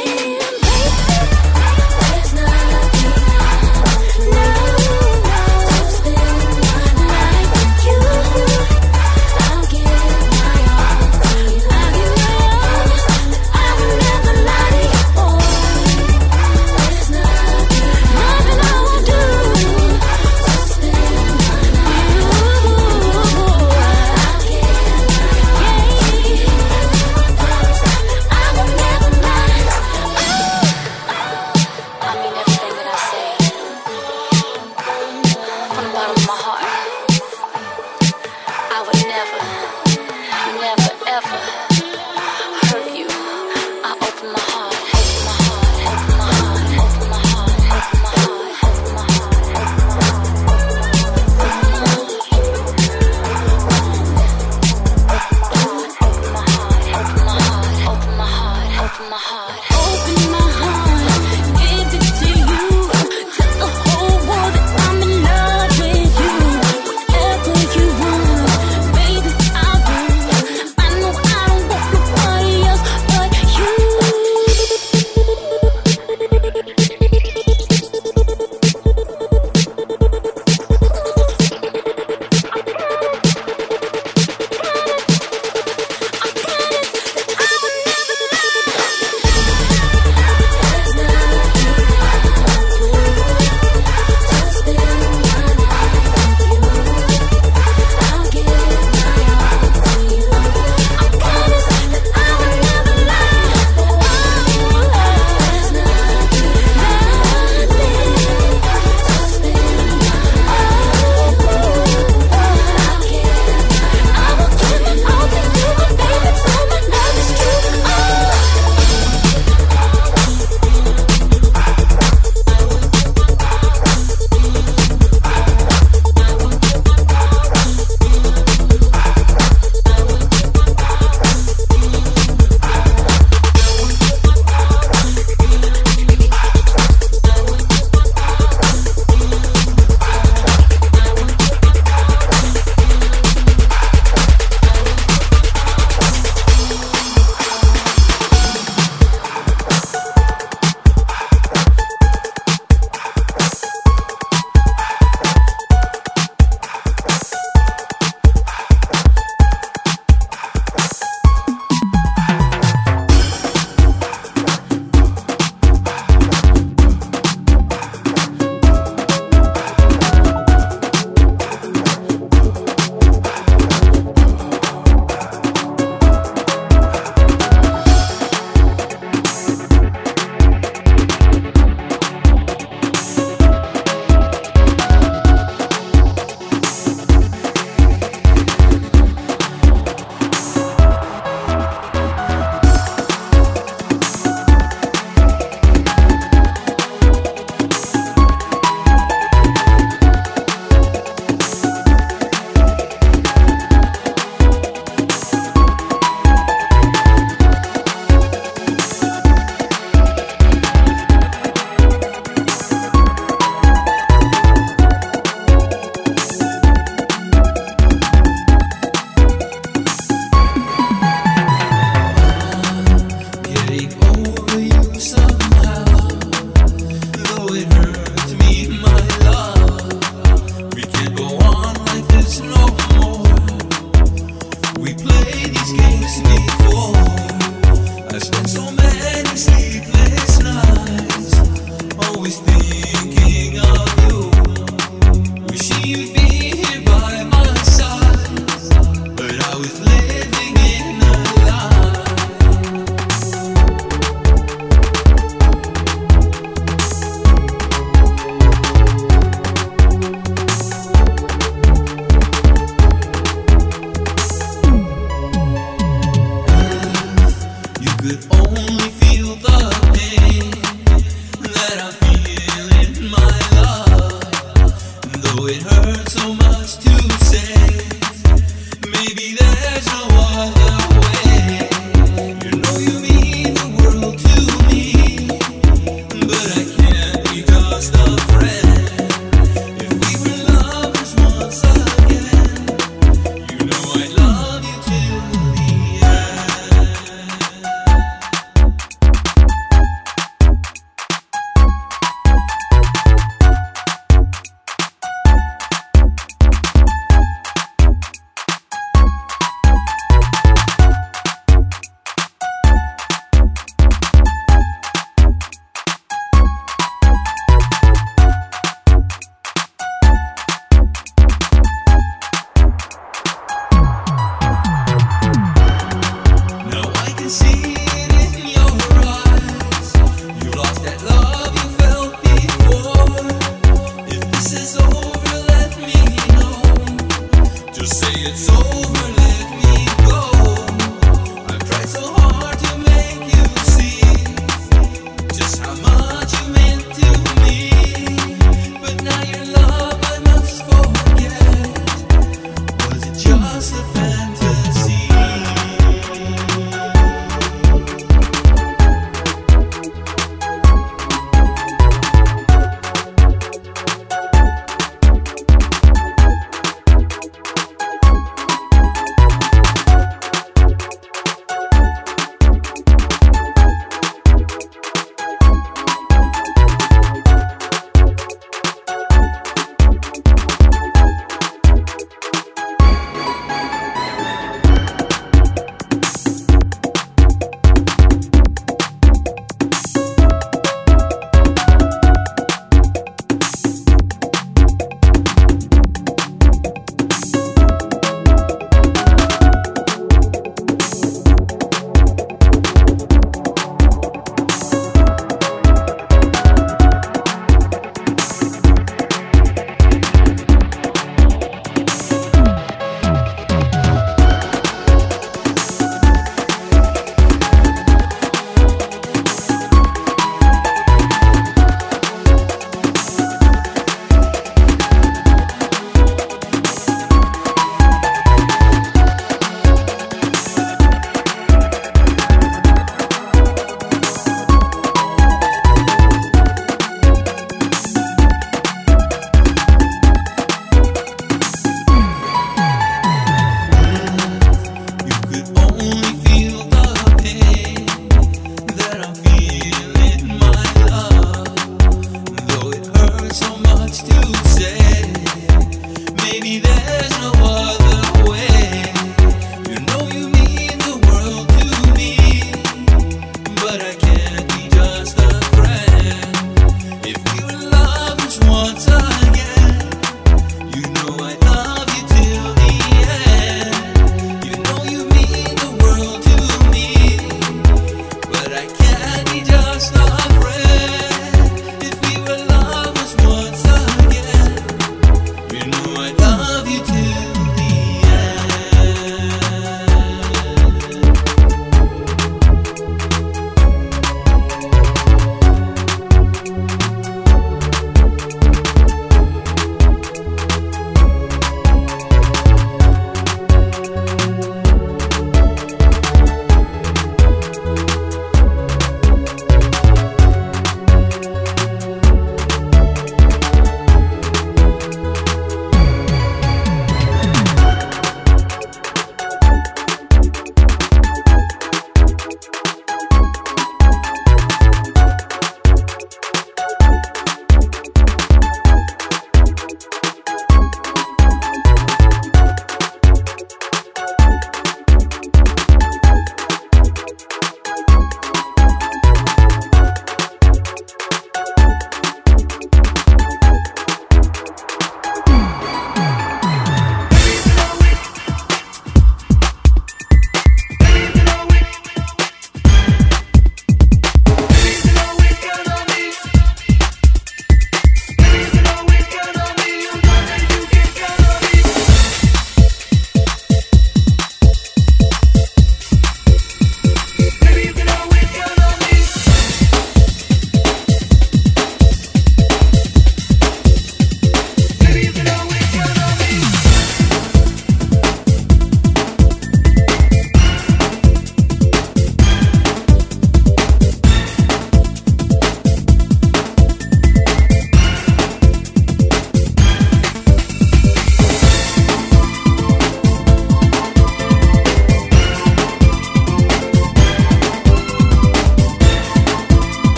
yeah.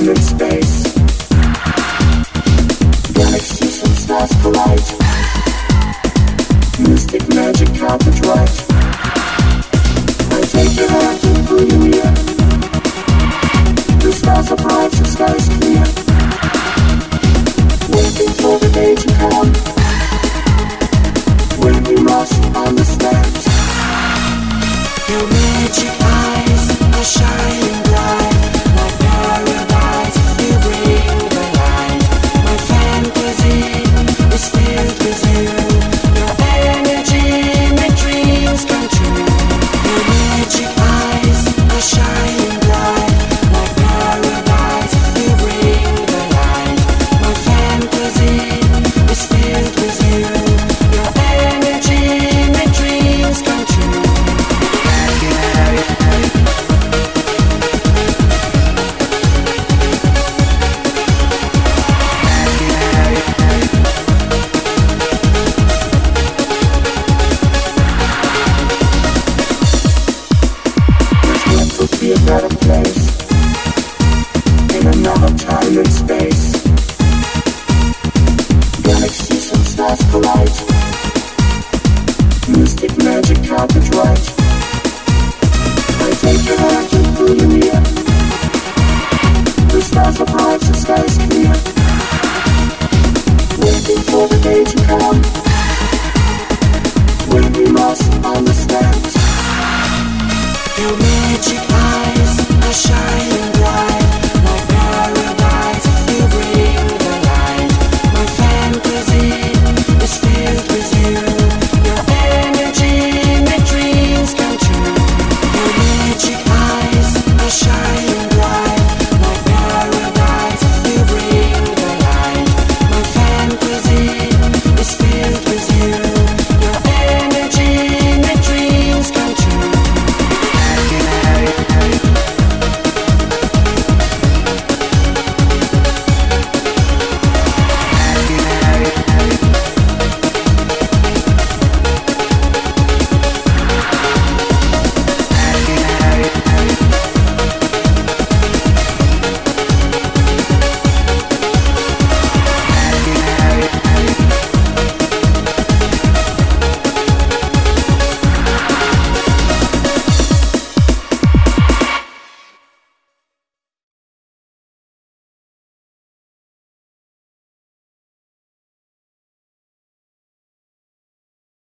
silence.